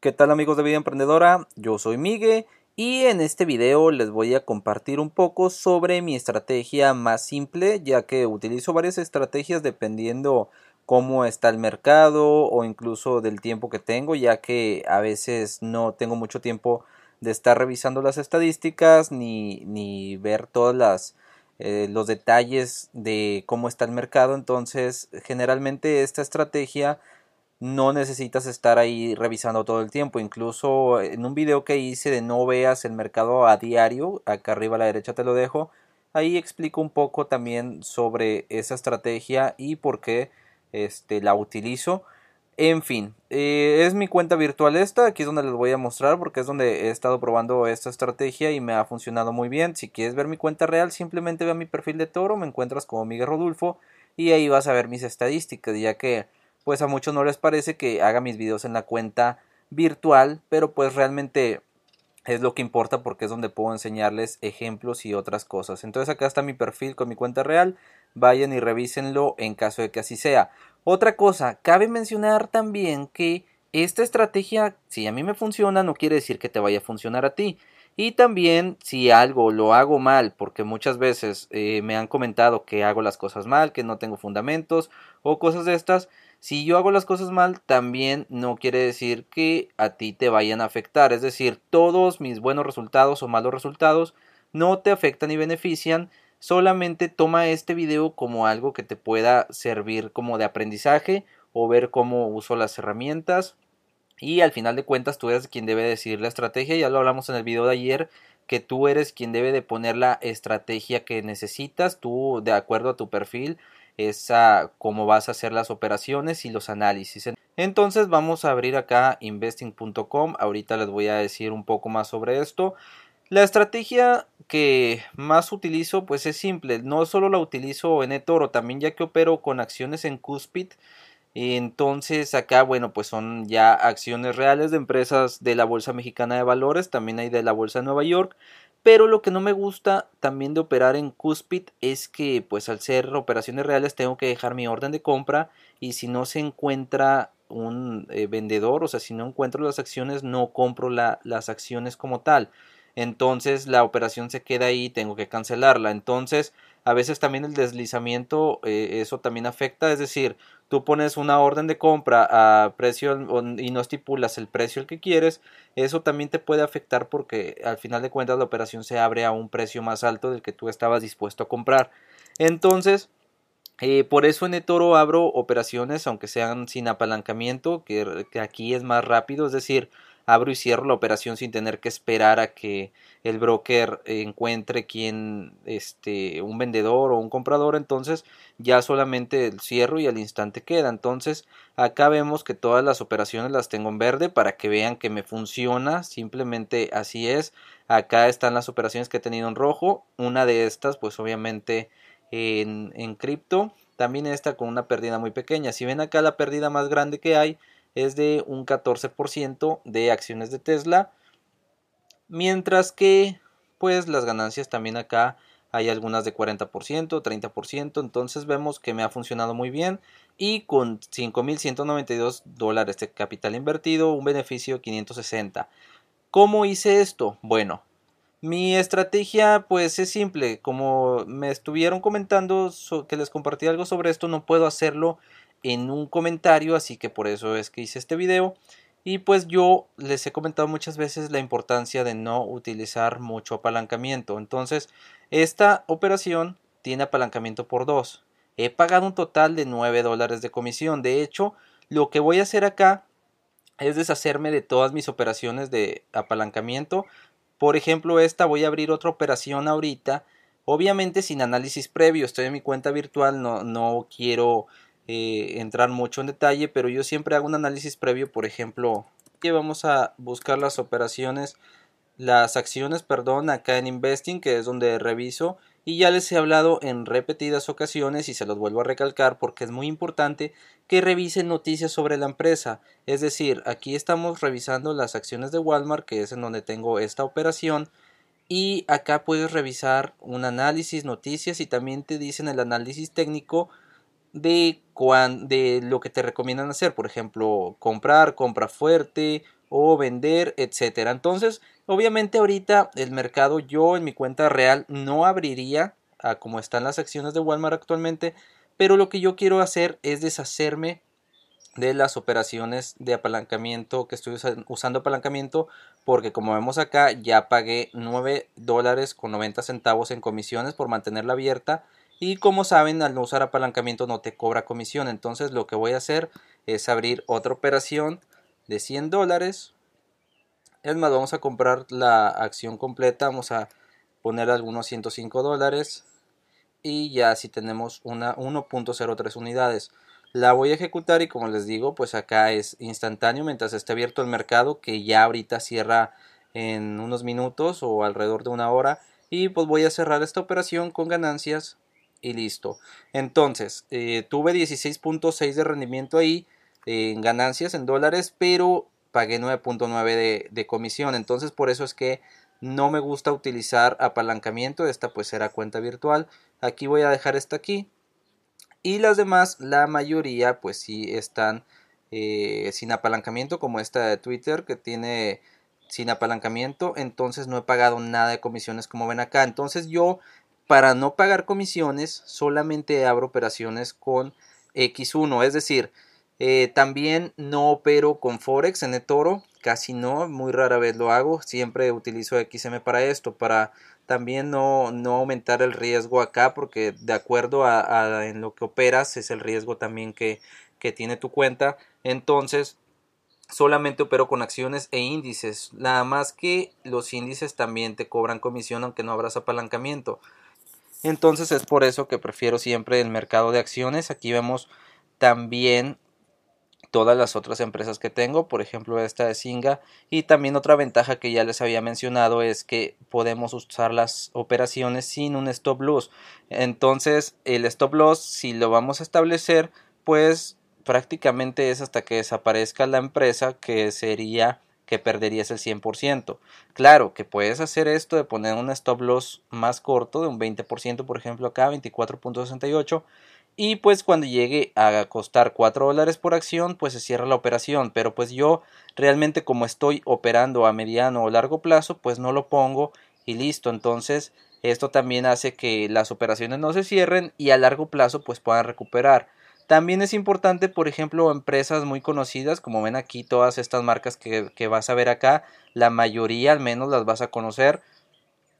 ¿Qué tal amigos de Vida Emprendedora? Yo soy Miguel y en este video les voy a compartir un poco sobre mi estrategia más simple ya que utilizo varias estrategias dependiendo cómo está el mercado o incluso del tiempo que tengo ya que a veces no tengo mucho tiempo de estar revisando las estadísticas ni, ni ver todas las eh, los detalles de cómo está el mercado entonces generalmente esta estrategia no necesitas estar ahí revisando todo el tiempo. Incluso en un video que hice de no veas el mercado a diario, acá arriba a la derecha te lo dejo, ahí explico un poco también sobre esa estrategia y por qué este, la utilizo. En fin, eh, es mi cuenta virtual esta, aquí es donde les voy a mostrar porque es donde he estado probando esta estrategia y me ha funcionado muy bien. Si quieres ver mi cuenta real, simplemente ve a mi perfil de toro, me encuentras como Miguel Rodulfo y ahí vas a ver mis estadísticas, ya que pues a muchos no les parece que haga mis videos en la cuenta virtual, pero pues realmente es lo que importa porque es donde puedo enseñarles ejemplos y otras cosas. Entonces acá está mi perfil con mi cuenta real, vayan y revísenlo en caso de que así sea. Otra cosa, cabe mencionar también que esta estrategia, si a mí me funciona, no quiere decir que te vaya a funcionar a ti. Y también si algo lo hago mal, porque muchas veces eh, me han comentado que hago las cosas mal, que no tengo fundamentos o cosas de estas, si yo hago las cosas mal, también no quiere decir que a ti te vayan a afectar. Es decir, todos mis buenos resultados o malos resultados no te afectan y benefician. Solamente toma este video como algo que te pueda servir como de aprendizaje o ver cómo uso las herramientas. Y al final de cuentas tú eres quien debe decidir la estrategia. Ya lo hablamos en el video de ayer que tú eres quien debe de poner la estrategia que necesitas, tú de acuerdo a tu perfil es cómo vas a hacer las operaciones y los análisis. Entonces vamos a abrir acá investing.com. Ahorita les voy a decir un poco más sobre esto. La estrategia que más utilizo pues es simple. No solo la utilizo en eToro, también ya que opero con acciones en Cuspid. Entonces acá, bueno, pues son ya acciones reales de empresas de la Bolsa Mexicana de Valores, también hay de la Bolsa de Nueva York, pero lo que no me gusta también de operar en Cuspid es que pues al ser operaciones reales tengo que dejar mi orden de compra y si no se encuentra un eh, vendedor, o sea, si no encuentro las acciones no compro las acciones como tal. Entonces la operación se queda ahí tengo que cancelarla. Entonces a veces también el deslizamiento, eh, eso también afecta, es decir, tú pones una orden de compra a precio y no estipulas el precio el que quieres, eso también te puede afectar porque al final de cuentas la operación se abre a un precio más alto del que tú estabas dispuesto a comprar. Entonces, eh, por eso en eToro abro operaciones, aunque sean sin apalancamiento, que aquí es más rápido, es decir, abro y cierro la operación sin tener que esperar a que el broker encuentre quien este un vendedor o un comprador entonces ya solamente el cierro y al instante queda. Entonces acá vemos que todas las operaciones las tengo en verde para que vean que me funciona simplemente así es. Acá están las operaciones que he tenido en rojo una de estas pues obviamente en, en cripto también esta con una pérdida muy pequeña. Si ven acá la pérdida más grande que hay es de un 14% de acciones de Tesla. Mientras que pues las ganancias también acá hay algunas de 40%, 30%, entonces vemos que me ha funcionado muy bien y con 5.192 dólares de capital invertido, un beneficio de 560. ¿Cómo hice esto? Bueno, mi estrategia pues es simple, como me estuvieron comentando que les compartí algo sobre esto, no puedo hacerlo en un comentario, así que por eso es que hice este video. Y pues yo les he comentado muchas veces la importancia de no utilizar mucho apalancamiento. Entonces, esta operación tiene apalancamiento por 2. He pagado un total de 9 dólares de comisión. De hecho, lo que voy a hacer acá es deshacerme de todas mis operaciones de apalancamiento. Por ejemplo, esta voy a abrir otra operación ahorita. Obviamente sin análisis previo. Estoy en mi cuenta virtual. No, no quiero eh, entrar mucho en detalle, pero yo siempre hago un análisis previo, por ejemplo, que vamos a buscar las operaciones, las acciones, perdón, acá en Investing, que es donde reviso, y ya les he hablado en repetidas ocasiones y se los vuelvo a recalcar porque es muy importante que revisen noticias sobre la empresa. Es decir, aquí estamos revisando las acciones de Walmart, que es en donde tengo esta operación, y acá puedes revisar un análisis, noticias y también te dicen el análisis técnico de, de lo que te recomiendan hacer, por ejemplo, comprar, compra fuerte o vender, etcétera. Entonces, obviamente ahorita el mercado yo en mi cuenta real no abriría a como están las acciones de Walmart actualmente, pero lo que yo quiero hacer es deshacerme de las operaciones de apalancamiento que estoy usando apalancamiento porque como vemos acá ya pagué 9 dólares con 90 centavos en comisiones por mantenerla abierta y como saben al no usar apalancamiento no te cobra comisión. Entonces lo que voy a hacer es abrir otra operación de 100 dólares. Es más vamos a comprar la acción completa. Vamos a poner algunos 105 dólares. Y ya si tenemos una 1.03 unidades. La voy a ejecutar y como les digo, pues acá es instantáneo mientras esté abierto el mercado que ya ahorita cierra en unos minutos o alrededor de una hora. Y pues voy a cerrar esta operación con ganancias y listo. Entonces, eh, tuve 16.6 de rendimiento ahí en ganancias en dólares, pero pagué 9.9 de, comisión. Entonces, por eso es que no me gusta utilizar apalancamiento. Esta pues será cuenta virtual. Aquí voy a dejar esta aquí y las demás, la mayoría, pues sí están eh, sin apalancamiento, como esta de Twitter que tiene sin apalancamiento, entonces no he pagado nada de comisiones como ven acá. Entonces yo, para no pagar comisiones, solamente abro operaciones con X1, es decir, eh, también no opero con Forex en eToro, casi no, muy rara vez lo hago, siempre utilizo XM para esto, para también no, no aumentar el riesgo acá porque de acuerdo a, en lo que operas es el riesgo también que, que tiene tu cuenta. Entonces solamente opero con acciones e índices. Nada más que los índices también te cobran comisión aunque no abras apalancamiento entonces es por eso que prefiero siempre el mercado de acciones aquí vemos también todas las otras empresas que tengo, por ejemplo esta de Singa. Y también otra ventaja que ya les había mencionado es que podemos usar las operaciones sin un stop loss. Entonces el stop loss si lo vamos a establecer pues prácticamente es hasta que desaparezca la empresa que sería que perderías el 100%. Claro que puedes hacer esto de poner un stop loss más corto de un 20% por ejemplo acá 24.68 y pues cuando llegue a costar 4 dólares por acción pues se cierra la operación pero pues yo realmente como estoy operando a mediano o largo plazo pues no lo pongo y listo entonces esto también hace que las operaciones no se cierren y a largo plazo pues puedan recuperar también es importante, por ejemplo, empresas muy conocidas, como ven aquí todas estas marcas que, que, vas a ver acá, la mayoría al menos las vas a conocer.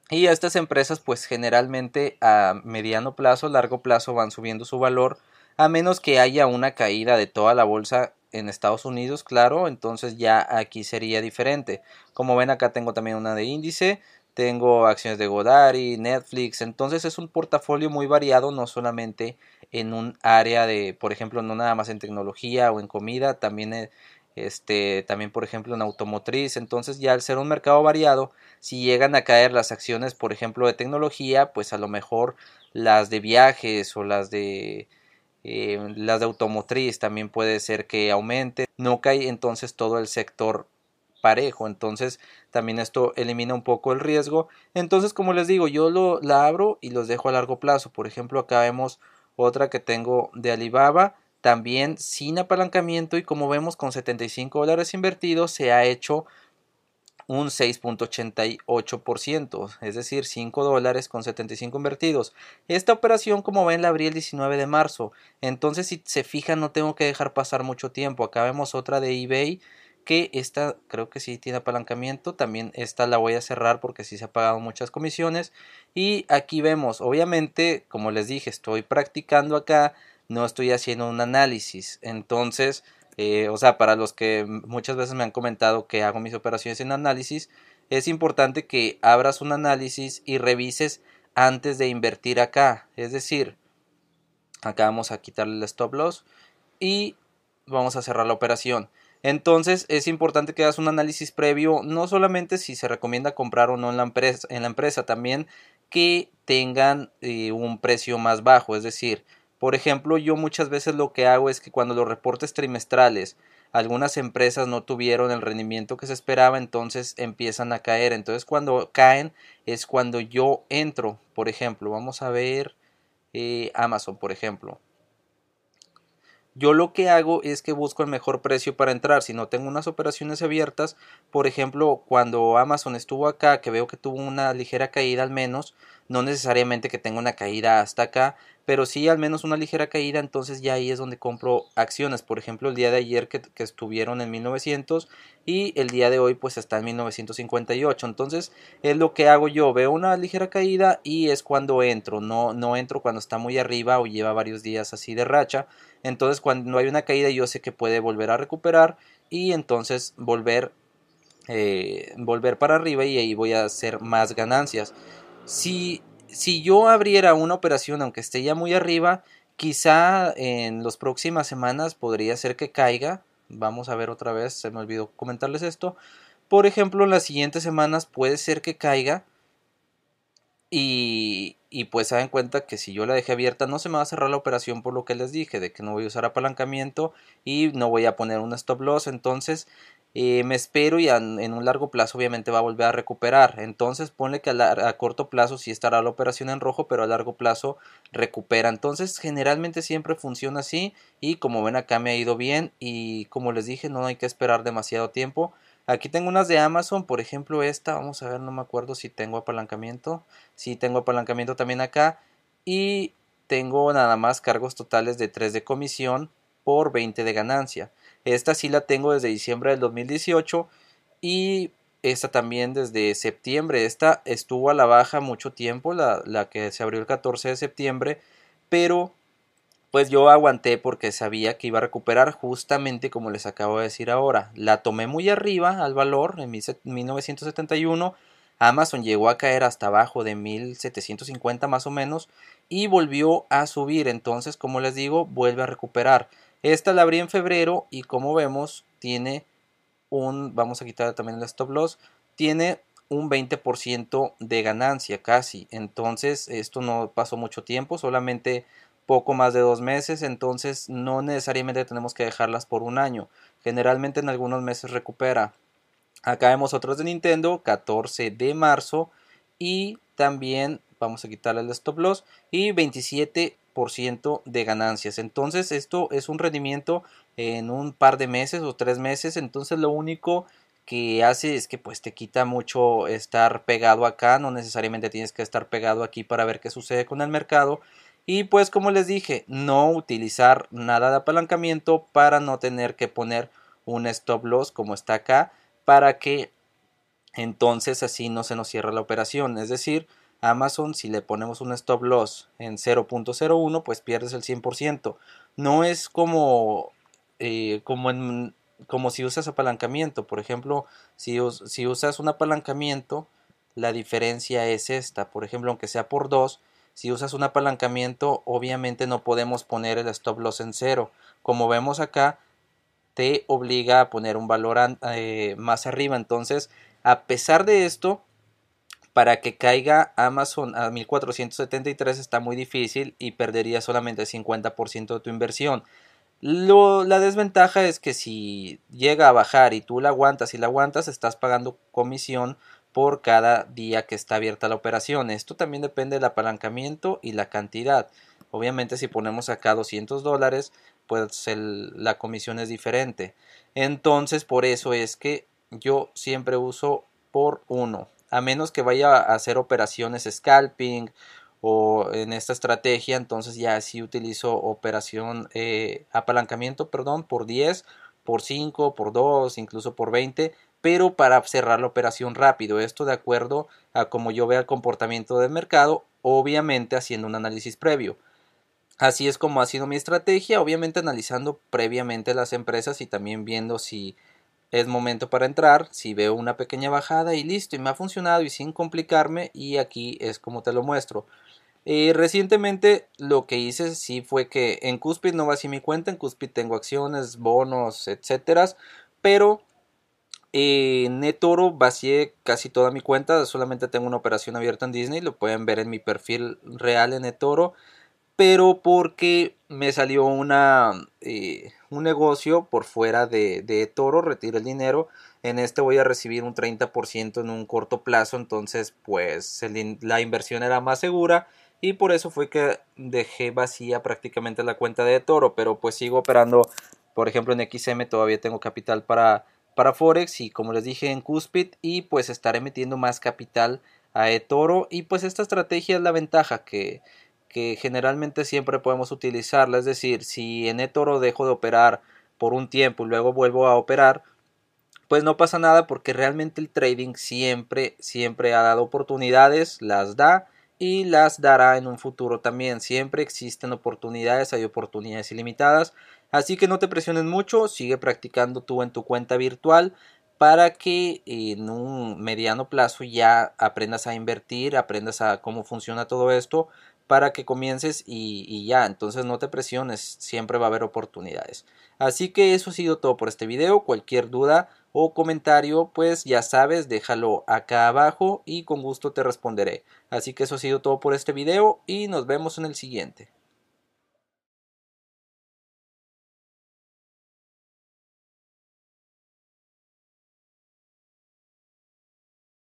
Y estas empresas pues generalmente a mediano plazo, largo plazo van subiendo su valor a menos que haya una caída de toda la bolsa en Estados Unidos, claro, entonces ya aquí sería diferente. Como ven acá tengo también una de índice, tengo acciones de Godari, Netflix, entonces es un portafolio muy variado, no solamente en un área de, por ejemplo, no nada más en tecnología o en comida, también este, también por ejemplo en automotriz, entonces ya al ser un mercado variado, si llegan a caer las acciones, por ejemplo, de tecnología, pues a lo mejor las de viajes o las de eh, las de automotriz también puede ser que aumente, no cae entonces todo el sector parejo, entonces también esto elimina un poco el riesgo, entonces como les digo, yo lo la abro y los dejo a largo plazo, por ejemplo, acá vemos otra que tengo de Alibaba, también sin apalancamiento y como vemos con 75 dólares invertidos se ha hecho un 6.88%, es decir, 5 dólares con 75 invertidos. Esta operación, como ven, la abrí el 19 de marzo. Entonces, si se fijan, no tengo que dejar pasar mucho tiempo. Acá vemos otra de eBay que esta creo que sí tiene apalancamiento. También esta la voy a cerrar porque sí se ha pagado muchas comisiones. Y aquí vemos, obviamente, como les dije, estoy practicando acá no estoy haciendo un análisis. Entonces, eh, o sea, para los que muchas veces me han comentado que hago mis operaciones en análisis, es importante que abras un análisis y revises antes de invertir acá. Es decir, acá vamos a quitarle el stop loss y vamos a cerrar la operación. Entonces es importante que hagas un análisis previo, no solamente si se recomienda comprar o no en la empresa, también que tengan eh, un precio más bajo, es decir, por ejemplo, yo muchas veces lo que hago es que cuando los reportes trimestrales algunas empresas no tuvieron el rendimiento que se esperaba, entonces empiezan a caer. Entonces cuando caen es cuando yo entro, por ejemplo, vamos a ver eh, Amazon, por ejemplo. Yo lo que hago es que busco el mejor precio para entrar. Si no tengo unas operaciones abiertas, por ejemplo, cuando Amazon estuvo acá, que veo que tuvo una ligera caída al menos, no necesariamente que tenga una caída hasta acá, pero sí al menos una ligera caída, entonces ya ahí es donde compro acciones. Por ejemplo, el día de ayer que, estuvieron en 1900 y el día de hoy pues está en 1958. Entonces es lo que hago yo, veo una ligera caída y es cuando entro, no, no entro cuando está muy arriba o lleva varios días así de racha. Entonces cuando hay una caída yo sé que puede volver a recuperar y entonces volver, eh, volver para arriba y ahí voy a hacer más ganancias. Si si yo abriera una operación, aunque esté ya muy arriba, quizá en las próximas semanas podría ser que caiga. Vamos a ver otra vez, se me olvidó comentarles esto. Por ejemplo, en las siguientes semanas puede ser que caiga. Y, y pues se dan cuenta que si yo la dejé abierta no se me va a cerrar la operación por lo que les dije, de que no voy a usar apalancamiento y no voy a poner un stop loss. Entonces eh, me espero y en un largo plazo obviamente va a volver a recuperar. Entonces ponle que a, corto plazo sí estará la operación en rojo, pero a largo plazo recupera. Entonces generalmente siempre funciona así y como ven acá me ha ido bien y como les dije no hay que esperar demasiado tiempo. Aquí tengo unas de Amazon, por ejemplo esta, vamos a ver, no me acuerdo si tengo apalancamiento. Sí tengo apalancamiento también acá y tengo nada más cargos totales de 3 de comisión por 20 de ganancia. Esta sí la tengo desde diciembre del 2018 y esta también desde septiembre. Esta estuvo a la baja mucho tiempo, la, la que se abrió el 14 de septiembre, pero pues yo aguanté porque sabía que iba a recuperar justamente como les acabo de decir ahora. La tomé muy arriba al valor en 1971. Amazon llegó a caer hasta abajo de 1750 más o menos y volvió a subir. Entonces, como les digo, vuelve a recuperar. Esta la abrí en febrero y como vemos tiene un, vamos a quitar también el stop loss, tiene un 20% de ganancia casi. Entonces esto no pasó mucho tiempo, solamente poco más de dos meses, entonces no necesariamente tenemos que dejarlas por un año. Generalmente en algunos meses recupera. Acá vemos otros de Nintendo, 14 de marzo y también vamos a quitarle el stop loss y 27 de ganancias. Entonces esto es un rendimiento en un par de meses o tres meses. Entonces lo único que hace es que pues te quita mucho estar pegado acá. No necesariamente tienes que estar pegado aquí para ver qué sucede con el mercado. Y pues como les dije, no utilizar nada de apalancamiento para no tener que poner un stop loss como está acá para que entonces así no se nos cierre la operación. Es decir, Amazon, si le ponemos un stop loss en 0.01, pues pierdes el 100%. No es como, eh, como, en, como si usas apalancamiento. Por ejemplo, si, si usas un apalancamiento, la diferencia es esta. Por ejemplo, aunque sea por 2, si usas un apalancamiento, obviamente no podemos poner el stop loss en 0. Como vemos acá, te obliga a poner un valor eh, más arriba. Entonces, a pesar de esto, para que caiga Amazon a 1473 está muy difícil y perdería solamente el 50% de tu inversión. Lo, la desventaja es que si llega a bajar y tú la aguantas y la aguantas, estás pagando comisión por cada día que está abierta la operación. Esto también depende del apalancamiento y la cantidad. Obviamente si ponemos acá 200 dólares, pues la comisión es diferente. Entonces por eso es que yo siempre uso por uno a menos que vaya a hacer operaciones scalping o en esta estrategia, entonces ya sí utilizo operación eh, apalancamiento, perdón, por 10, por 5, por 2, incluso por 20, pero para cerrar la operación rápido. Esto de acuerdo a como yo vea el comportamiento del mercado, obviamente haciendo un análisis previo. Así es como ha sido mi estrategia, obviamente analizando previamente las empresas y también viendo si es momento para entrar, si veo una pequeña bajada y listo, y me ha funcionado y sin complicarme y aquí es como te lo muestro. Eh, recientemente lo que hice sí fue que en Cuspid no vacié mi cuenta, en Cuspid tengo acciones, bonos, etcétera, pero en NetOro vacié casi toda mi cuenta, solamente tengo una operación abierta en Disney, lo pueden ver en mi perfil real en NetOro pero porque me salió una, eh, un negocio por fuera de, de Toro, retiro el dinero. En este voy a recibir un 30% en un corto plazo, entonces pues la inversión era más segura y por eso fue que dejé vacía prácticamente la cuenta de Toro, pero pues sigo operando, por ejemplo en XM todavía tengo capital para, para Forex y como les dije en Cuspid y pues estaré metiendo más capital a eToro y pues esta estrategia es la ventaja que que generalmente siempre podemos utilizarla. Es decir, si en eToro dejo de operar por un tiempo y luego vuelvo a operar, pues no pasa nada porque realmente el trading siempre, siempre ha dado oportunidades, las da y las dará en un futuro también. Siempre existen oportunidades, hay oportunidades ilimitadas. Así que no te presiones mucho, sigue practicando tú en tu cuenta virtual para que en un mediano plazo ya aprendas a invertir, aprendas a cómo funciona todo esto para que comiences y, ya, entonces no te presiones, siempre va a haber oportunidades. Así que eso ha sido todo por este video, cualquier duda o comentario pues ya sabes, déjalo acá abajo y con gusto te responderé. Así que eso ha sido todo por este video y nos vemos en el siguiente.